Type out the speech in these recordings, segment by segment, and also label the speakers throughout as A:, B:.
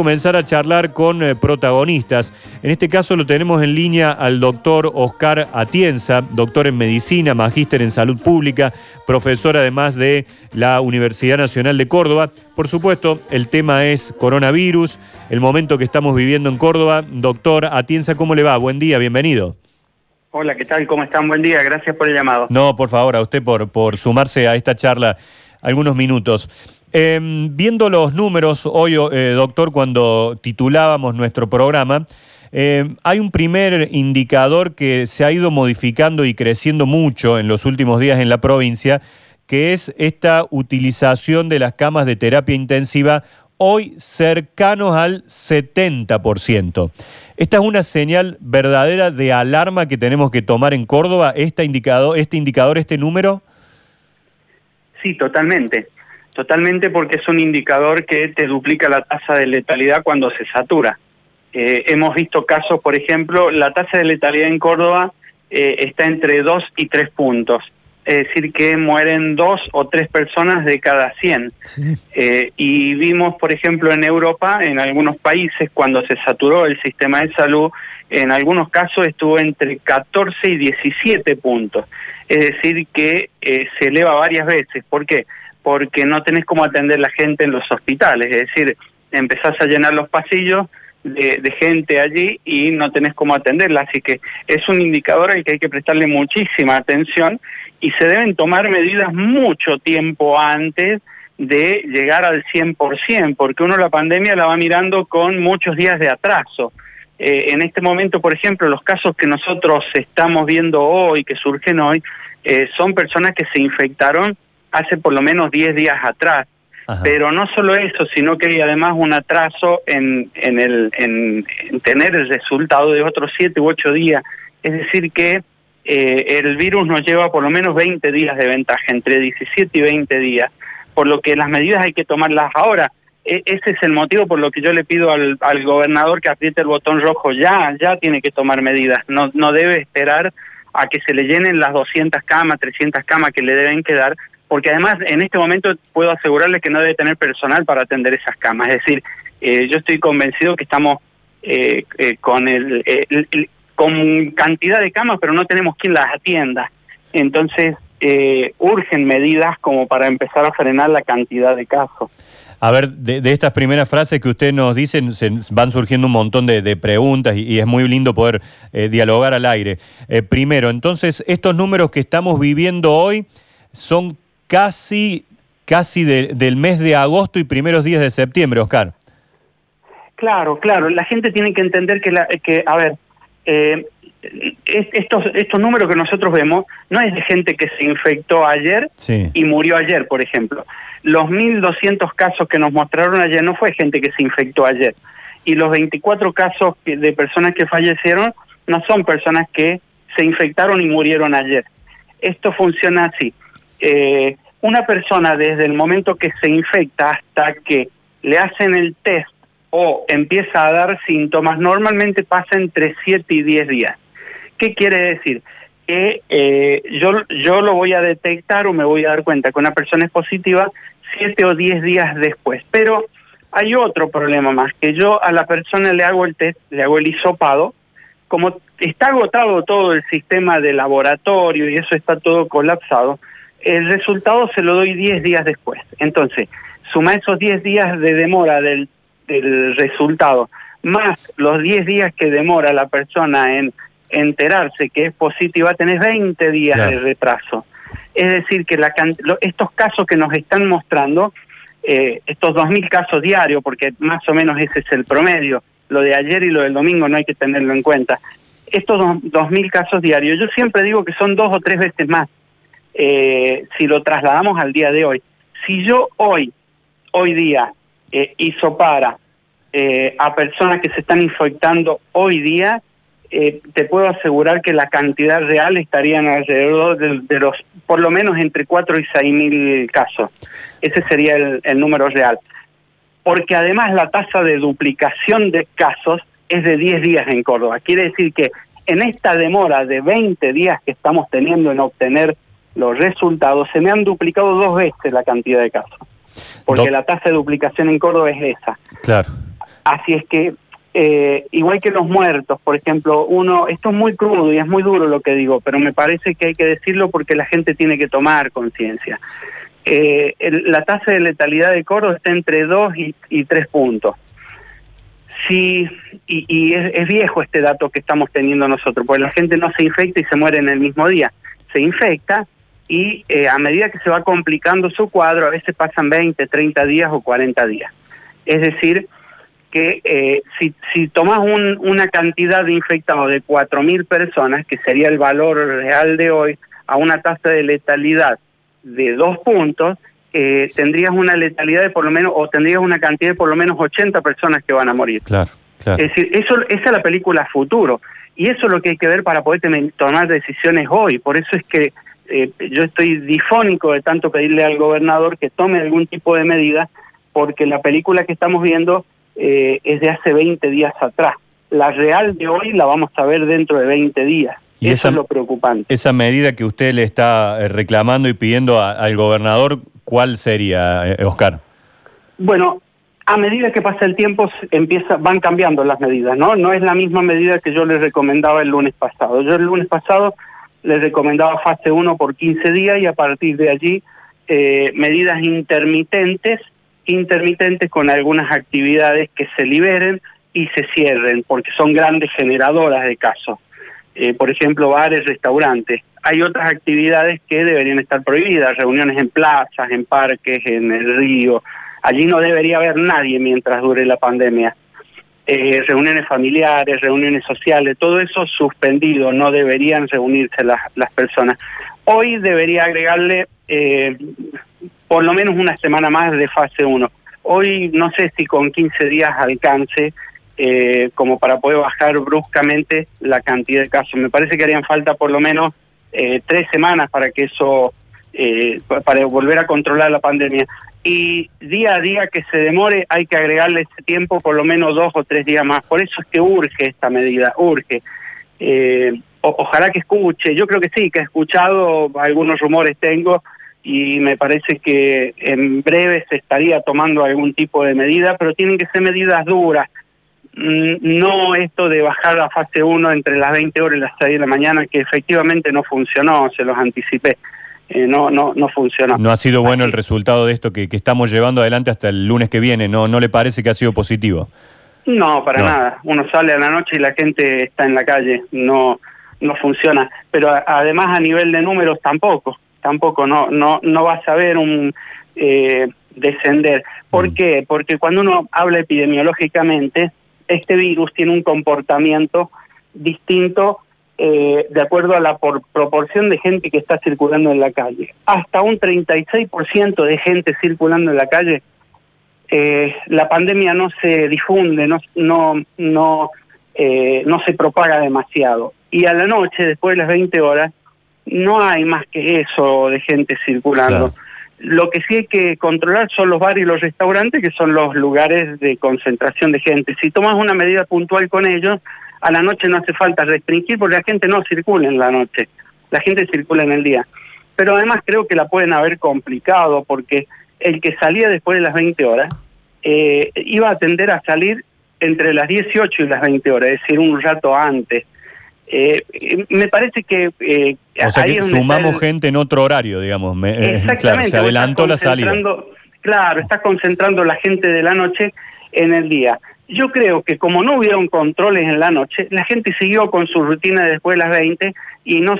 A: comenzar a charlar con eh, protagonistas. En este caso lo tenemos en línea al doctor Oscar Atienza, doctor en medicina, magíster en salud pública, profesor además de la Universidad Nacional de Córdoba. Por supuesto, el tema es coronavirus, el momento que estamos viviendo en Córdoba. Doctor Atienza, ¿cómo le va? Buen día, bienvenido.
B: Hola, ¿qué tal? ¿Cómo están? Buen día, gracias por el llamado.
A: No, por favor, a usted por, por sumarse a esta charla algunos minutos. Em, viendo los números hoy, eh, doctor, cuando titulábamos nuestro programa, em, hay un primer indicador que se ha ido modificando y creciendo mucho en los últimos días en la provincia, que es esta utilización de las camas de terapia intensiva hoy cercanos al 70%. ¿Esta es una señal verdadera de alarma que tenemos que tomar en Córdoba, este indicador, este, indicador, este número?
B: Sí, totalmente. Totalmente porque es un indicador que te duplica la tasa de letalidad cuando se satura. Eh, hemos visto casos, por ejemplo, la tasa de letalidad en Córdoba eh, está entre 2 y 3 puntos. Es decir, que mueren dos o tres personas de cada 100. Eh, y vimos, por ejemplo, en Europa, en algunos países, cuando se saturó el sistema de salud, en algunos casos estuvo entre 14 y 17 puntos. Es decir, que se eleva varias veces. ¿Por qué? porque no tenés cómo atender la gente en los hospitales, es decir, empezás a llenar los pasillos de, gente allí y no tenés cómo atenderla, así que es un indicador al que hay que prestarle muchísima atención y se deben tomar medidas mucho tiempo antes de llegar al 100%, porque uno la pandemia la va mirando con muchos días de atraso. Eh, en este momento, por ejemplo, los casos que nosotros estamos viendo hoy, que surgen hoy, eh, son personas que se infectaron hace por lo menos 10 días atrás. Pero no solo eso, sino que hay además un atraso en, en, el, en, tener el resultado de otros 7 u 8 días. Es decir, que eh, el virus nos lleva por lo menos 20 días de ventaja, entre 17 y 20 días, por lo que las medidas hay que tomarlas ahora. E, ese es el motivo por lo que yo le pido al, al gobernador que apriete el botón rojo ya, ya tiene que tomar medidas, no, no debe esperar a que se le llenen las 200 camas, 300 camas que le deben quedar, porque además en este momento puedo asegurarles que no debe tener personal para atender esas camas. Es decir, eh, yo estoy convencido que estamos eh, eh, con, cantidad de camas, pero no tenemos quien las atienda. Entonces, urgen medidas como para empezar a frenar la cantidad de casos.
A: A ver, de, estas primeras frases que usted nos dice, se van surgiendo un montón de, preguntas y, es muy lindo poder dialogar al aire. primero, entonces, estos números que estamos viviendo hoy son casi, casi del mes de agosto y primeros días de septiembre, Oscar.
B: Claro, claro. La gente tiene que entender que, la, que a ver, eh, estos, estos números que nosotros vemos no es de gente que se infectó ayer y murió ayer, por ejemplo. Los 1.200 casos que nos mostraron ayer no fue gente que se infectó ayer. Y los 24 casos de personas que fallecieron no son personas que se infectaron y murieron ayer. Esto funciona así. Eh, una persona desde el momento que se infecta hasta que le hacen el test o empieza a dar síntomas, normalmente pasa entre 7 y 10 días. ¿Qué quiere decir? Que eh, yo, yo lo voy a detectar o me voy a dar cuenta que una persona es positiva 7 o 10 días después. Pero hay otro problema más, que yo a la persona le hago el test, le hago el hisopado, como está agotado todo el sistema de laboratorio y eso está todo colapsado, el resultado se lo doy 10 días después. Entonces, suma esos 10 días de demora del, resultado, más los 10 días que demora la persona en enterarse que es positiva, tenés 20 días de retraso. Es decir, que la, estos casos que nos están mostrando, eh, estos 2.000 casos diarios, porque más o menos ese es el promedio, lo de ayer y lo del domingo no hay que tenerlo en cuenta, estos 2.000 casos diarios, yo siempre digo que son dos o tres veces más eh, si lo trasladamos al día de hoy. Si yo hoy, hoy día, eh, hizo para eh, a personas que se están infectando hoy día, eh, te puedo asegurar que la cantidad real estarían alrededor de, los, por lo menos entre 4 y 6 mil casos. Ese sería el, el número real. Porque además la tasa de duplicación de casos es de 10 días en Córdoba. Quiere decir que en esta demora de 20 días que estamos teniendo en obtener los resultados, se me han duplicado dos veces la cantidad de casos. Porque la tasa de duplicación en Córdoba es esa.
A: Claro.
B: Así es que, eh, igual que los muertos, por ejemplo, uno, esto es muy crudo y es muy duro lo que digo, pero me parece que hay que decirlo porque la gente tiene que tomar conciencia. Eh, la tasa de letalidad de coro está entre 2 y, 3 puntos. Sí, y, es, viejo este dato que estamos teniendo nosotros, porque la gente no se infecta y se muere en el mismo día. Se infecta y eh, a medida que se va complicando su cuadro, a veces pasan 20, 30 días o 40 días. Es decir, que eh, si, si tomas una cantidad de infectados de 4.000 personas, que sería el valor real de hoy, a una tasa de letalidad de dos puntos, eh, tendrías una letalidad de por lo menos, o tendrías una cantidad de por lo menos 80 personas que van a morir.
A: Claro, claro.
B: Es decir, eso, esa es la película futuro. Y eso es lo que hay que ver para poder tomar decisiones hoy. Por eso es que eh, yo estoy difónico de tanto pedirle al gobernador que tome algún tipo de medida, porque la película que estamos viendo eh, es de hace 20 días atrás. La real de hoy la vamos a ver dentro de 20 días.
A: Y Eso es lo preocupante. Esa medida que usted le está eh, reclamando y pidiendo al gobernador, ¿cuál sería, Oscar?
B: Bueno, a medida que pasa el tiempo empieza, van cambiando las medidas, ¿no? No es la misma medida que yo le recomendaba el lunes pasado. Yo el lunes pasado le recomendaba fase 1 por 15 días y a partir de allí eh, medidas intermitentes, intermitentes con algunas actividades que se liberen y se cierren, porque son grandes generadoras de casos. Eh, por ejemplo, bares, restaurantes. Hay otras actividades que deberían estar prohibidas, reuniones en plazas, en parques, en el río. Allí no debería haber nadie mientras dure la pandemia. Eh, reuniones familiares, reuniones sociales, todo eso suspendido, no deberían reunirse las, las personas. Hoy debería agregarle eh, por lo menos una semana más de fase 1. Hoy no sé si con 15 días alcance eh, como para poder bajar bruscamente la cantidad de casos. Me parece que harían falta por lo menos tres semanas para que eso, para volver a controlar la pandemia. Y día a día que se demore hay que agregarle ese tiempo por lo menos dos o tres días más. Por eso es que urge esta medida, urge. ojalá que escuche, yo creo que sí, que he escuchado, algunos rumores tengo, y me parece que en breve se estaría tomando algún tipo de medida, pero tienen que ser medidas duras, Mm, no esto de bajar la fase 1 entre las 20 horas y las 6 de la mañana, que efectivamente no funcionó, se los anticipé. Eh, no, no, no funcionó.
A: No ha sido bueno el resultado de esto que, estamos llevando adelante hasta el lunes que viene, ¿no, no le parece que ha sido positivo?
B: No, para nada. Uno sale a la noche y la gente está en la calle, no, no funciona. Pero además a nivel de números tampoco, tampoco, no, no, no vas a ver un eh, descender. ¿Por mm. qué? Porque cuando uno habla epidemiológicamente, este virus tiene un comportamiento distinto eh, de acuerdo a la proporción de gente que está circulando en la calle. Hasta un 36% de gente circulando en la calle, eh, la pandemia no se difunde, no, no, no, eh, no se propaga demasiado. Y a la noche, después de las 20 horas, no hay más que eso de gente circulando. Lo que sí hay que controlar son los bares y los restaurantes, que son los lugares de concentración de gente. Si tomas una medida puntual con ellos, a la noche no hace falta restringir porque la gente no circula en la noche, la gente circula en el día. Pero además creo que la pueden haber complicado porque el que salía después de las 20 horas eh, iba a tender a salir entre las 18 y las 20 horas, es decir, un rato antes. Eh, me parece que...
A: Eh, o sea que sumamos gente en otro horario, digamos.
B: Exactamente.
A: se adelantó la salida.
B: Claro, está concentrando la gente de la noche en el día. Yo creo que como no hubieron controles en la noche, la gente siguió con su rutina después de las 20 y no,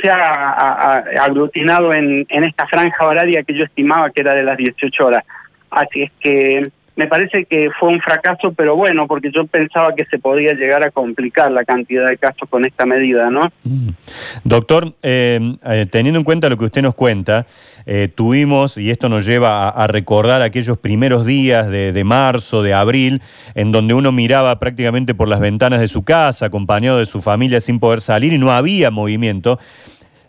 B: se ha, aglutinado en esta franja horaria que yo estimaba que era de las 18 horas. Así es que me parece que fue un fracaso, pero bueno, porque yo pensaba que se podía llegar a complicar la cantidad de casos con esta medida, ¿no? Mm.
A: Doctor, eh, eh, teniendo en cuenta lo que usted nos cuenta, eh, tuvimos, y esto nos lleva a, recordar aquellos primeros días de, de, marzo, de abril, en donde uno miraba prácticamente por las ventanas de su casa, acompañado de su familia sin poder salir y no había movimiento.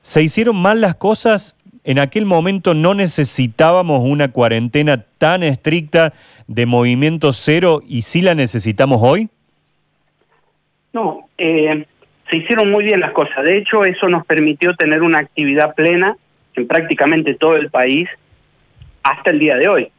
A: ¿Se hicieron mal las cosas en aquel momento no necesitábamos una cuarentena tan estricta de movimiento cero y sí la necesitamos hoy?
B: No, eh, se hicieron muy bien las cosas. De hecho, eso nos permitió tener una actividad plena en prácticamente todo el país hasta el día de hoy.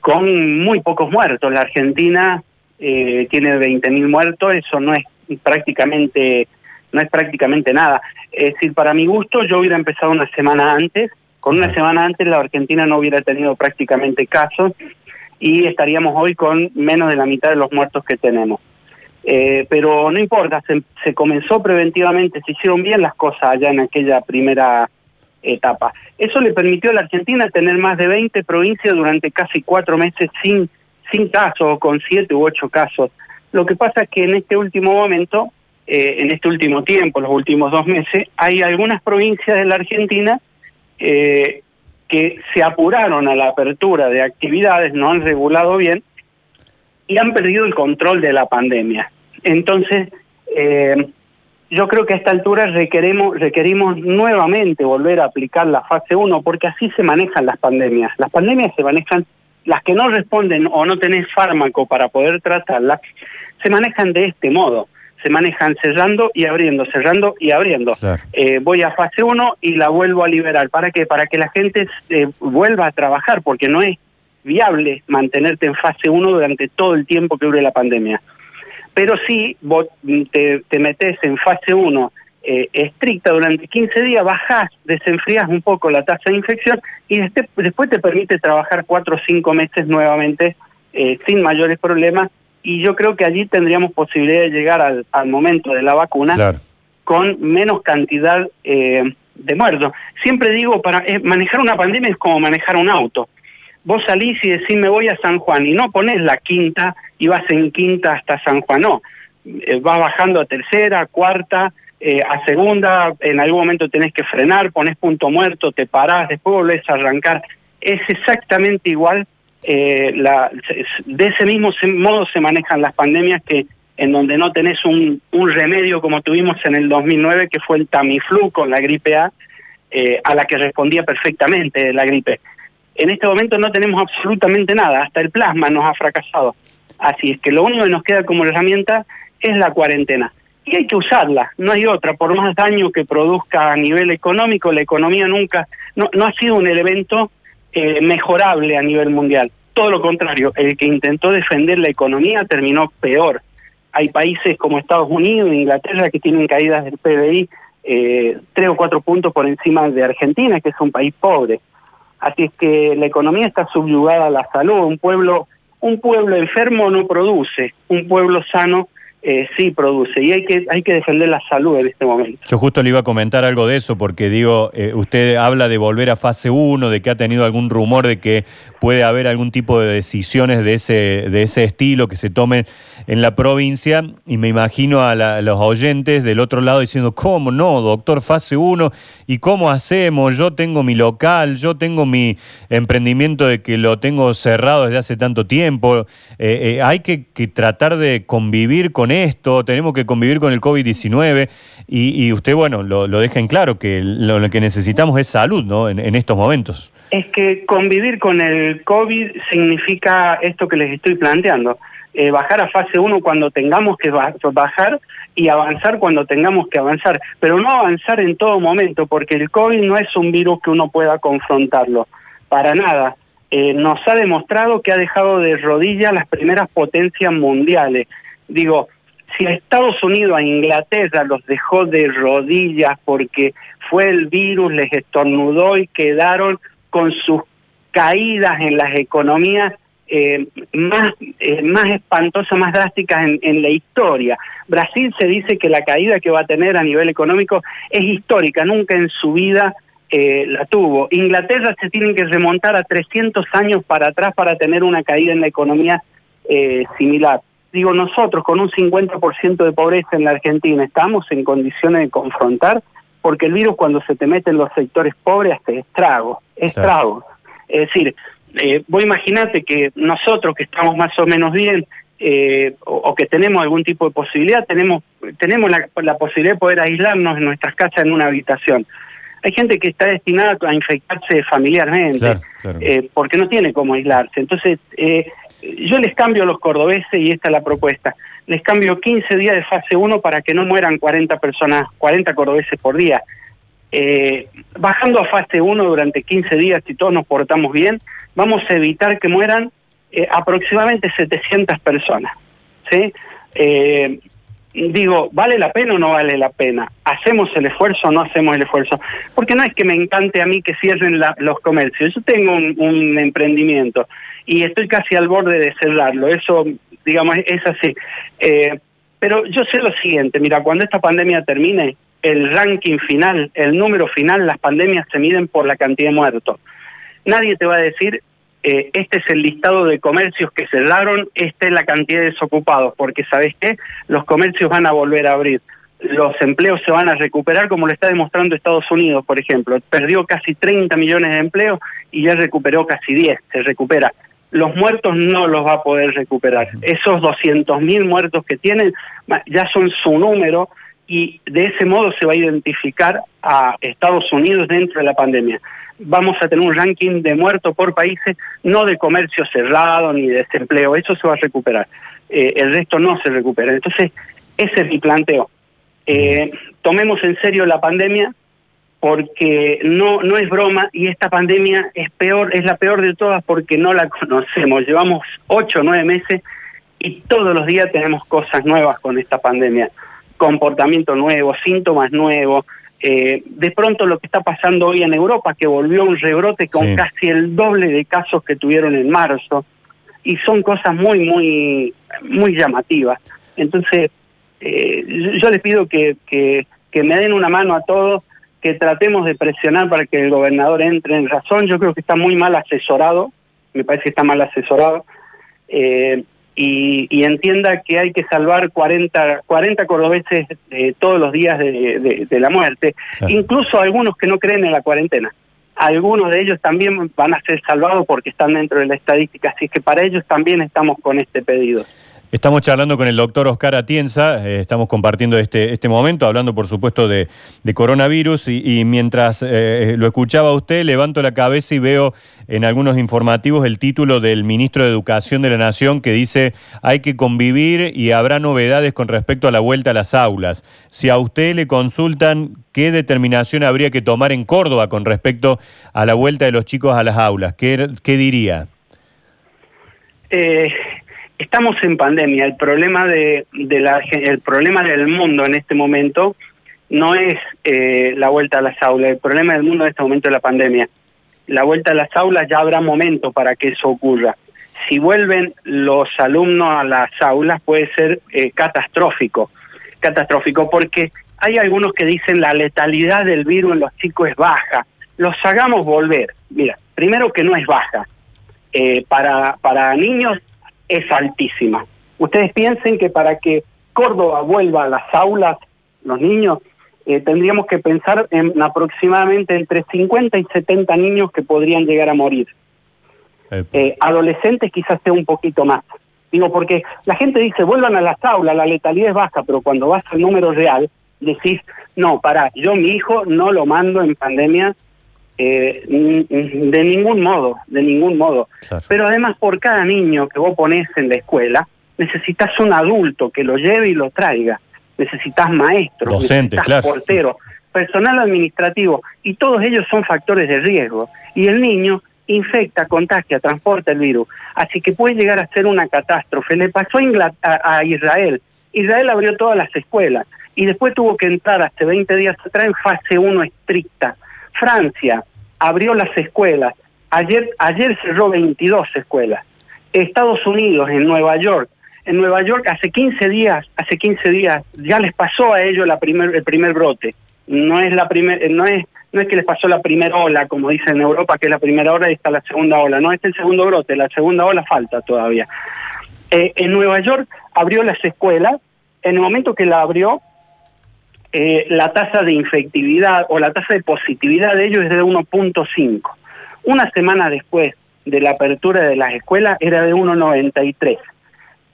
B: con muy pocos muertos. La Argentina tiene 20.000 muertos, eso no es prácticamente no es prácticamente nada. Es decir, para mi gusto yo hubiera empezado una semana antes, con una semana antes la Argentina no hubiera tenido prácticamente casos y estaríamos hoy con menos de la mitad de los muertos que tenemos. Eh, pero no importa, se, comenzó preventivamente, se hicieron bien las cosas allá en aquella primera etapa. Eso le permitió a la Argentina tener más de 20 provincias durante casi cuatro meses sin, sin casos, con siete u ocho casos. Lo que pasa es que en este último momento eh, en este último tiempo, los últimos dos meses, hay algunas provincias de la Argentina eh, que se apuraron a la apertura de actividades, no han regulado bien y han perdido el control de la pandemia. Entonces, eh, yo creo que a esta altura requerimos, requerimos nuevamente volver a aplicar la fase 1 porque así se manejan las pandemias. Las pandemias se manejan, las que no responden o no tenés fármaco para poder tratarlas, se manejan de este modo se manejan cerrando y abriendo, cerrando y abriendo. Eh, voy a fase 1 y la vuelvo a liberar. ¿Para qué? Para que la gente eh, vuelva a trabajar, porque no es viable mantenerte en fase 1 durante todo el tiempo que dure la pandemia. Pero si vos te, metes en fase 1 eh, estricta durante 15 días, bajás, desenfrías un poco la tasa de infección y después te permite trabajar 4 o 5 meses nuevamente sin mayores problemas y yo creo que allí tendríamos posibilidad de llegar al, momento de la vacuna con menos cantidad eh, de muertos. Siempre digo, para eh, manejar una pandemia es como manejar un auto. Vos salís y decís me voy a San Juan y no pones la quinta y vas en quinta hasta San Juan, no. Eh, vas bajando a tercera, cuarta, a segunda, en algún momento tenés que frenar, pones punto muerto, te parás, después volvés a arrancar. Es exactamente igual eh, de ese mismo modo se manejan las pandemias que en donde no tenés un, remedio como tuvimos en el 2009, que fue el Tamiflu con la gripe A, eh, a la que respondía perfectamente la gripe. En este momento no tenemos absolutamente nada, hasta el plasma nos ha fracasado. Así es que lo único que nos queda como herramienta es la cuarentena. Y hay que usarla, no hay otra. Por más daño que produzca a nivel económico, la economía nunca, no, no ha sido un evento eh, mejorable a nivel mundial. Todo lo contrario, el que intentó defender la economía terminó peor. Hay países como Estados Unidos e Inglaterra que tienen caídas del PBI eh, tres o cuatro puntos por encima de Argentina, que es un país pobre. Así es que la economía está subyugada a la salud. Un pueblo, un pueblo enfermo no produce, un pueblo sano eh, sí produce y hay que, hay que defender la salud en este momento.
A: Yo justo le iba a comentar algo de eso porque digo, eh, usted habla de volver a fase 1, de que ha tenido algún rumor de que puede haber algún tipo de decisiones de ese, de ese estilo que se tomen en la provincia y me imagino a, los oyentes del otro lado diciendo, ¿cómo no, doctor, fase 1? ¿Y cómo hacemos? Yo tengo mi local, yo tengo mi emprendimiento de que lo tengo cerrado desde hace tanto tiempo. Eh, hay que, tratar de convivir con esto, tenemos que convivir con el COVID-19 y, usted, bueno, lo, deja en claro, que lo, que necesitamos es salud ¿no? en, estos momentos.
B: Es que convivir con el COVID significa esto que les estoy planteando. Eh, bajar a fase 1 cuando tengamos que bajar y avanzar cuando tengamos que avanzar, pero no avanzar en todo momento, porque el COVID no es un virus que uno pueda confrontarlo, para nada. Eh, nos ha demostrado que ha dejado de rodillas las primeras potencias mundiales. Digo, si a Estados Unidos, a Inglaterra los dejó de rodillas porque fue el virus, les estornudó y quedaron con sus caídas en las economías eh, más, eh, más espantosas, más drásticas en, la historia. Brasil se dice que la caída que va a tener a nivel económico es histórica, nunca en su vida eh, la tuvo. Inglaterra se tiene que remontar a 300 años para atrás para tener una caída en la economía similar digo nosotros con un 50% de pobreza en la Argentina estamos en condiciones de confrontar porque el virus cuando se te mete en los sectores pobres hace estrago, estrago. Es decir, eh, vos imaginate que nosotros que estamos más o menos bien eh, o, que tenemos algún tipo de posibilidad, tenemos, tenemos la, posibilidad de poder aislarnos en nuestras casas en una habitación. Hay gente que está destinada a infectarse familiarmente, eh, porque no tiene cómo aislarse. Entonces, eh, yo les cambio a los cordobeses y esta es la propuesta. Les cambio 15 días de fase 1 para que no mueran 40 personas, 40 cordobeses por día. Eh, bajando a fase 1 durante 15 días, si todos nos portamos bien, vamos a evitar que mueran eh, aproximadamente 700 personas. ¿sí? Eh, digo, ¿vale la pena o no vale la pena? ¿Hacemos el esfuerzo o no hacemos el esfuerzo? Porque no es que me encante a mí que cierren los comercios. Yo tengo un, emprendimiento y estoy casi al borde de cerrarlo. Eso, digamos, es así. Eh, pero yo sé lo siguiente, mira, cuando esta pandemia termine, el ranking final, el número final, las pandemias se miden por la cantidad de muertos. Nadie te va a decir eh, este es el listado de comercios que cerraron, esta es la cantidad de desocupados, porque ¿sabes qué? Los comercios van a volver a abrir, los empleos se van a recuperar, como lo está demostrando Estados Unidos, por ejemplo. Perdió casi 30 millones de empleos y ya recuperó casi 10, se recupera. Los muertos no los va a poder recuperar. Esos 200.000 muertos que tienen ya son su número y de ese modo se va a identificar a Estados Unidos dentro de la pandemia vamos a tener un ranking de muertos por países, no de comercio cerrado ni de desempleo, eso se va a recuperar. Eh, el resto no se recupera. Entonces, ese es mi planteo. Eh, tomemos en serio la pandemia porque no, no es broma y esta pandemia es peor, es la peor de todas porque no la conocemos. Llevamos ocho o nueve meses y todos los días tenemos cosas nuevas con esta pandemia, comportamiento nuevo, síntomas nuevos, eh, de pronto lo que está pasando hoy en Europa, que volvió un rebrote con casi el doble de casos que tuvieron en marzo, y son cosas muy, muy, muy llamativas. Entonces, eh, yo les pido que, que, me den una mano a todos, que tratemos de presionar para que el gobernador entre en razón. Yo creo que está muy mal asesorado, me parece que está mal asesorado. Eh, y, entienda que hay que salvar 40, 40 cordobeses eh, todos los días de, la muerte, incluso algunos que no creen en la cuarentena. Algunos de ellos también van a ser salvados porque están dentro de la estadística, así que para ellos también estamos con este pedido.
A: Estamos charlando con el doctor Oscar Atienza, eh, estamos compartiendo este, este momento, hablando por supuesto de, coronavirus y, mientras eh, lo escuchaba usted, levanto la cabeza y veo en algunos informativos el título del ministro de Educación de la Nación que dice hay que convivir y habrá novedades con respecto a la vuelta a las aulas. Si a usted le consultan qué determinación habría que tomar en Córdoba con respecto a la vuelta de los chicos a las aulas, ¿qué, qué diría?
B: Eh estamos en pandemia. El problema del mundo en este momento no es eh, la vuelta a las aulas. El problema del mundo en este momento es la pandemia. La vuelta a las aulas ya habrá momento para que eso ocurra. Si vuelven los alumnos a las aulas puede ser eh, catastrófico, catastrófico porque hay algunos que dicen la letalidad del virus en los chicos es baja. Los hagamos volver. Mira, primero que no es baja. Eh, para, para niños es altísima. Ustedes piensen que para que Córdoba vuelva a las aulas, los niños, eh, tendríamos que pensar en aproximadamente entre 50 y 70 niños que podrían llegar a morir. Eh, adolescentes quizás sea un poquito más. Digo, porque la gente dice, vuelvan a las aulas, la letalidad es baja, pero cuando vas al número real, decís, no, para, yo mi hijo no lo mando en pandemia eh, de ningún modo, de ningún modo. Pero además por cada niño que vos ponés en la escuela, necesitas un adulto que lo lleve y lo traiga. Necesitas maestros,
A: Docente,
B: necesitas porteros, personal administrativo, y todos ellos son factores de riesgo. Y el niño infecta, contagia, transporta el virus. Así que puede llegar a ser una catástrofe. Le pasó a, a Israel. Israel abrió todas las escuelas y después tuvo que entrar hace 20 días atrás en fase 1 estricta Francia abrió las escuelas. Ayer, ayer cerró 22 escuelas. Estados Unidos, en Nueva York, en Nueva York hace 15 días, hace 15 días ya les pasó a ellos la primer, el primer brote. No es la primer, no es no es que les pasó la primera ola, como dicen en Europa, que es la primera ola y está la segunda ola. No, es el segundo brote, la segunda ola falta todavía. Eh, en Nueva York abrió las escuelas, en el momento que la abrió, eh, la tasa de infectividad o la tasa de positividad de ellos es de 1.5. Una semana después de la apertura de las escuelas era de 1.93.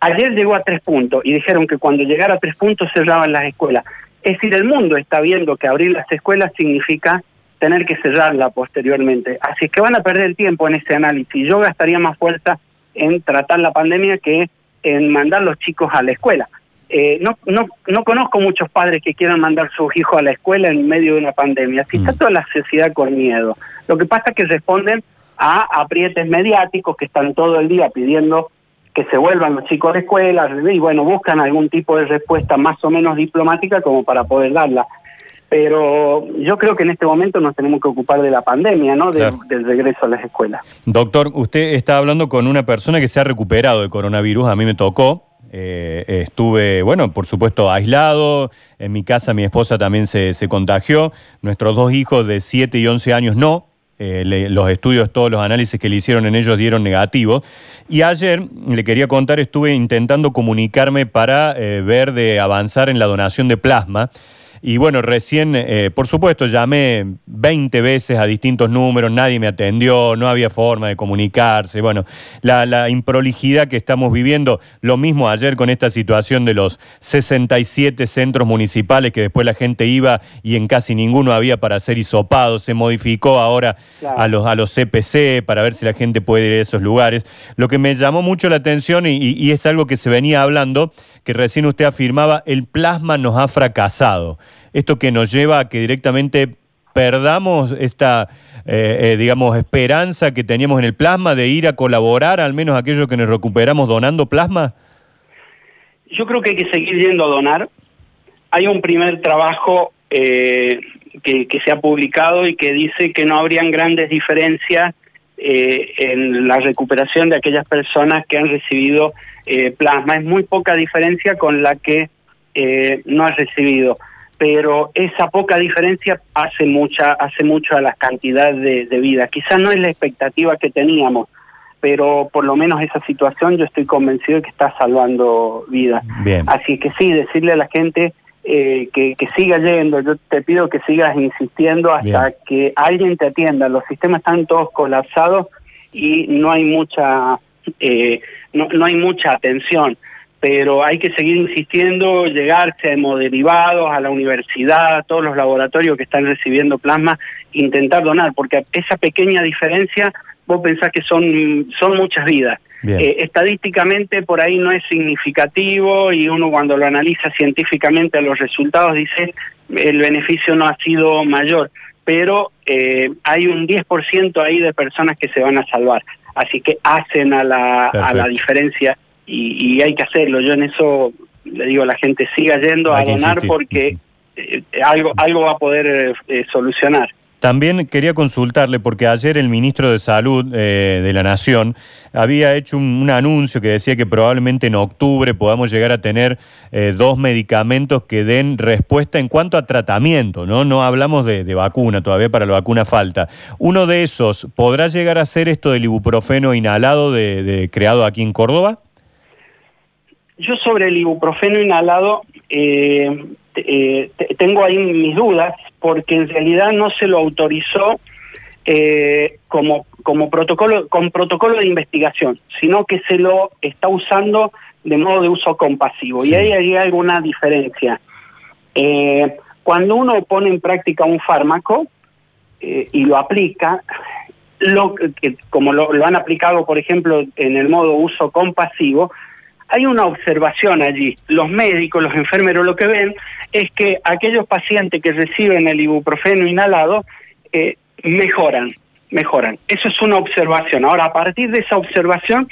B: Ayer llegó a tres puntos y dijeron que cuando llegara a tres puntos cerraban las escuelas. Es decir, el mundo está viendo que abrir las escuelas significa tener que cerrarla posteriormente. Así es que van a perder tiempo en ese análisis. Yo gastaría más fuerza en tratar la pandemia que en mandar los chicos a la escuela. Eh, no, no, no conozco muchos padres que quieran mandar a sus hijos a la escuela en medio de una pandemia. Así está mm. toda la sociedad con miedo. Lo que pasa es que responden a aprietes mediáticos que están todo el día pidiendo que se vuelvan los chicos de escuela y bueno, buscan algún tipo de respuesta más o menos diplomática como para poder darla. Pero yo creo que en este momento nos tenemos que ocupar de la pandemia, ¿no? del regreso a las escuelas.
A: Doctor, usted está hablando con una persona que se ha recuperado de coronavirus, a mí me tocó, eh, estuve, bueno, por supuesto, aislado. En mi casa mi esposa también se, contagió. Nuestros dos hijos de 7 y 11 años no. Eh, los estudios, todos los análisis que le hicieron en ellos dieron negativo. Y ayer, le quería contar, estuve intentando comunicarme para eh, ver de avanzar en la donación de plasma. Y bueno, recién, eh, por supuesto, llamé 20 veces a distintos números, nadie me atendió, no había forma de comunicarse. Bueno, la, improlijidad que estamos viviendo, lo mismo ayer con esta situación de los 67 centros municipales que después la gente iba y en casi ninguno había para ser hisopado, se modificó ahora a, los, a los CPC para ver si la gente puede ir a esos lugares. Lo que me llamó mucho la atención y, y es algo que se venía hablando, que recién usted afirmaba, el plasma nos ha fracasado esto que nos lleva a que directamente perdamos esta, eh, eh, digamos, esperanza que teníamos en el plasma de ir a colaborar, al menos aquellos que nos recuperamos donando plasma?
B: Yo creo que hay que seguir yendo a donar. Hay un primer trabajo eh, que, se ha publicado y que dice que no habrían grandes diferencias en la recuperación de aquellas personas que han recibido plasma. Es muy poca diferencia con la que no ha recibido pero esa poca diferencia hace mucha hace mucho a la cantidad de, vida. Quizás no es la expectativa que teníamos, pero por lo menos esa situación yo estoy convencido de que está salvando vidas. Así que sí, decirle a la gente eh, que, siga yendo, yo te pido que sigas insistiendo hasta que alguien te atienda. Los sistemas están todos colapsados y no hay mucha, eh, no hay mucha atención pero hay que seguir insistiendo, llegarse a hemoderivados, a la universidad, a todos los laboratorios que están recibiendo plasma, intentar donar, porque esa pequeña diferencia, vos pensás que son, son muchas vidas. Eh, estadísticamente por ahí no es significativo y uno cuando lo analiza científicamente los resultados dice el beneficio no ha sido mayor, pero eh, hay un 10% ahí de personas que se van a salvar. Así que hacen a la, a la diferencia y, hay que hacerlo. Yo en eso le digo a la gente, siga yendo a donar porque eh, algo, algo va a poder eh, solucionar.
A: También quería consultarle, porque ayer el ministro de Salud eh, de la Nación había hecho un, anuncio que decía que probablemente en octubre podamos llegar a tener dos medicamentos que den respuesta en cuanto a tratamiento, ¿no? No hablamos de, vacuna, todavía para la vacuna falta. Uno de esos, ¿podrá llegar a ser esto del ibuprofeno inhalado de, creado aquí en Córdoba?
B: Yo sobre el ibuprofeno inhalado eh, eh, tengo ahí mis dudas porque en realidad no se lo autorizó eh, como, como protocolo, con protocolo de investigación, sino que se lo está usando de modo de uso compasivo. Y ahí hay alguna diferencia. cuando uno pone en práctica un fármaco y lo aplica, lo, como lo, lo han aplicado, por ejemplo, en el modo uso compasivo, hay una observación allí. Los médicos, los enfermeros lo que ven es que aquellos pacientes que reciben el ibuprofeno inhalado eh, mejoran, mejoran. Eso es una observación. Ahora, a partir de esa observación,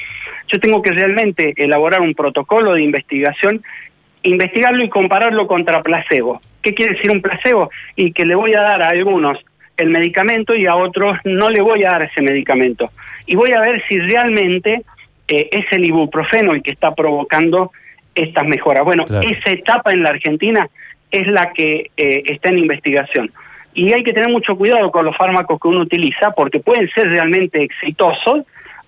B: yo tengo que realmente elaborar un protocolo de investigación, investigarlo y compararlo contra placebo. ¿Qué quiere decir un placebo? Y que le voy a dar a algunos el medicamento y a otros no le voy a dar ese medicamento. Y voy a ver si realmente eh, es el ibuprofeno el que está provocando estas mejoras. Bueno, esa etapa en la Argentina es la que eh, está en investigación. Y hay que tener mucho cuidado con los fármacos que uno utiliza porque pueden ser realmente exitosos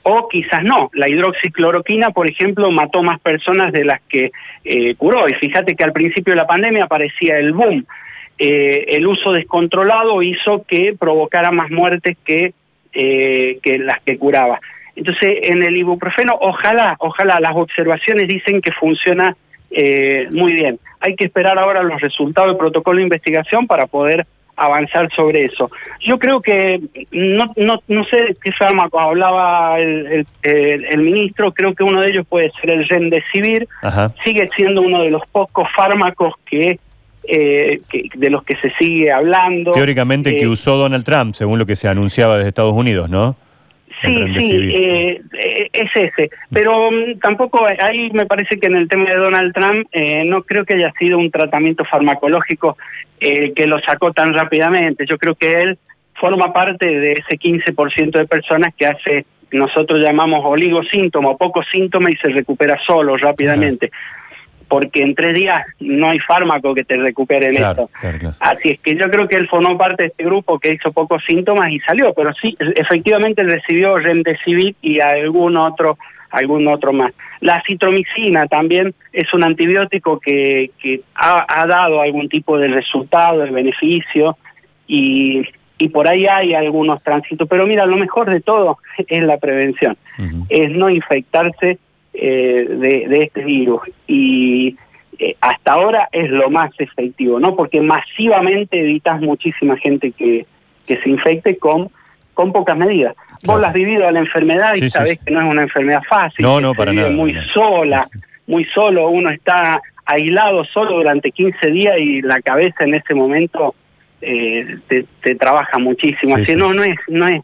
B: o quizás no. La hidroxicloroquina, por ejemplo, mató más personas de las que eh, curó. Y fíjate que al principio de la pandemia aparecía el boom. el uso descontrolado hizo que provocara más muertes que, que las que curaba. Entonces, en el ibuprofeno, ojalá, ojalá, las observaciones dicen que funciona eh, muy bien. Hay que esperar ahora los resultados del protocolo de investigación para poder avanzar sobre eso. Yo creo que, no, no, no sé qué fármaco hablaba el, ministro, creo que uno de ellos puede ser el Remdesivir, sigue siendo uno de los pocos fármacos que, eh, de los que se sigue hablando.
A: Teóricamente que eh, usó Donald Trump, según lo que se anunciaba desde Estados Unidos, ¿no?
B: Sí, sí, eh, eh, es ese. Pero mm, tampoco, ahí me parece que en el tema de Donald Trump eh, no creo que haya sido un tratamiento farmacológico que lo sacó tan rápidamente. Yo creo que él forma parte de ese 15% de personas que hace, nosotros llamamos oligosíntoma poco síntoma y se recupera solo rápidamente porque en tres días no hay fármaco que te recupere en esto. Así es que yo creo que él formó parte de este grupo que hizo pocos síntomas y salió, pero sí, efectivamente recibió Remdesivir y algún otro algún otro más. La citromicina también es un antibiótico que, que ha, dado algún tipo de resultado, de beneficio, y, y, por ahí hay algunos tránsitos. Pero mira, lo mejor de todo es la prevención, es no infectarse eh, de, este virus y eh, hasta ahora es lo más efectivo, ¿no? Porque masivamente evitas muchísima gente que, que se infecte con, con pocas medidas. Vos la has vivido a la enfermedad y sabés que no es una enfermedad fácil,
A: no, no, para nada,
B: muy sola, muy solo, uno está aislado solo durante 15 días y la cabeza en ese momento eh, te, trabaja muchísimo. Así no, no es, no es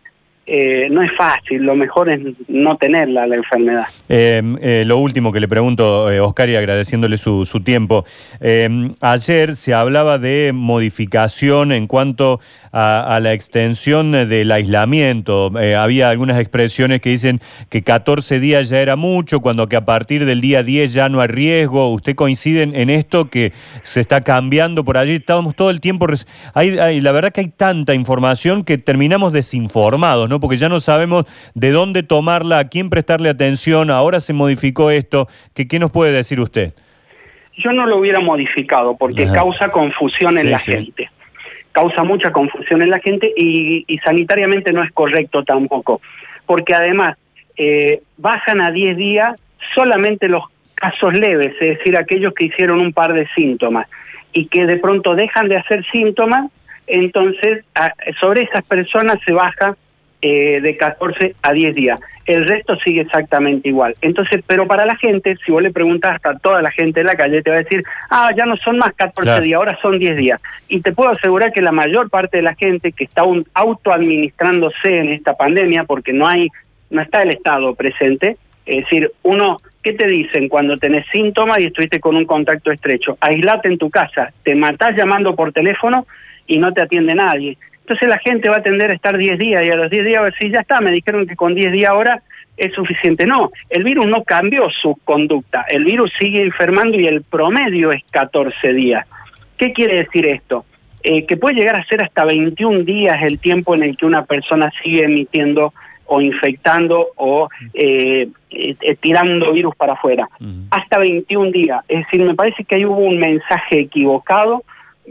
B: eh, no es fácil, lo mejor es no tenerla la enfermedad.
A: Eh, eh, lo último que le pregunto, Oscar, y agradeciéndole su, tiempo. ayer se hablaba de modificación en cuanto a, la extensión del aislamiento. había algunas expresiones que dicen que 14 días ya era mucho, cuando que a partir del día 10 ya no hay riesgo. ¿Usted coincide en esto que se está cambiando por allí? Estábamos todo el tiempo... Hay, la verdad que hay tanta información que terminamos desinformados, ¿no? Porque ya no sabemos de dónde tomarla, a quién prestarle atención, ahora se modificó esto. ¿Qué, qué nos puede decir usted?
B: Yo no lo hubiera modificado porque causa confusión en la gente. Causa mucha confusión en la gente y, sanitariamente no es correcto tampoco. Porque además eh, bajan a 10 días solamente los casos leves, es decir, aquellos que hicieron un par de síntomas y que de pronto dejan de hacer síntomas, entonces sobre esas personas se baja eh, de 14 a 10 días. El resto sigue exactamente igual. Entonces, pero para la gente, si vos le preguntas a toda la gente en la calle, te va a decir, ah, ya no son más 14 días, ahora son 10 días. Y te puedo asegurar que la mayor parte de la gente que está autoadministrándose en esta pandemia, porque no hay, no está el Estado presente, es decir, uno, ¿qué te dicen cuando tenés síntomas y estuviste con un contacto estrecho? Aislate en tu casa, te matás llamando por teléfono y no te atiende nadie. Entonces la gente va a tender a estar 10 días y a los 10 días a decir, ya está, me dijeron que con 10 días ahora es suficiente. No, el virus no cambió su conducta, el virus sigue enfermando y el promedio es 14 días. ¿Qué quiere decir esto? Eh, que puede llegar a ser hasta 21 días el tiempo en el que una persona sigue emitiendo o infectando o eh, eh, tirando virus para afuera. Hasta 21 días. Es decir, me parece que ahí hubo un mensaje equivocado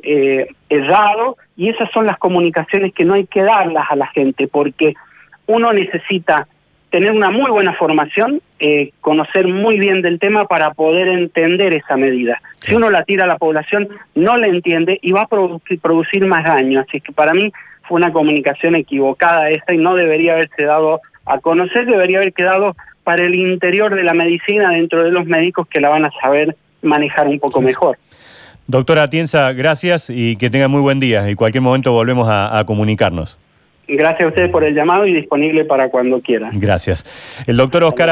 B: eh, errado y esas son las comunicaciones que no hay que darlas a la gente porque uno necesita tener una muy buena formación, eh, conocer muy bien del tema para poder entender esa medida. Si uno la tira a la población, no la entiende y va a producir, producir más daño. Así que para mí fue una comunicación equivocada esta y no debería haberse dado a conocer, debería haber quedado para el interior de la medicina, dentro de los médicos que la van a saber manejar un poco mejor.
A: Doctora Atienza, gracias y que tenga muy buen día. Y cualquier momento volvemos a, comunicarnos.
B: Gracias a ustedes por el llamado y disponible para cuando quieran.
A: Gracias. El doctor Oscar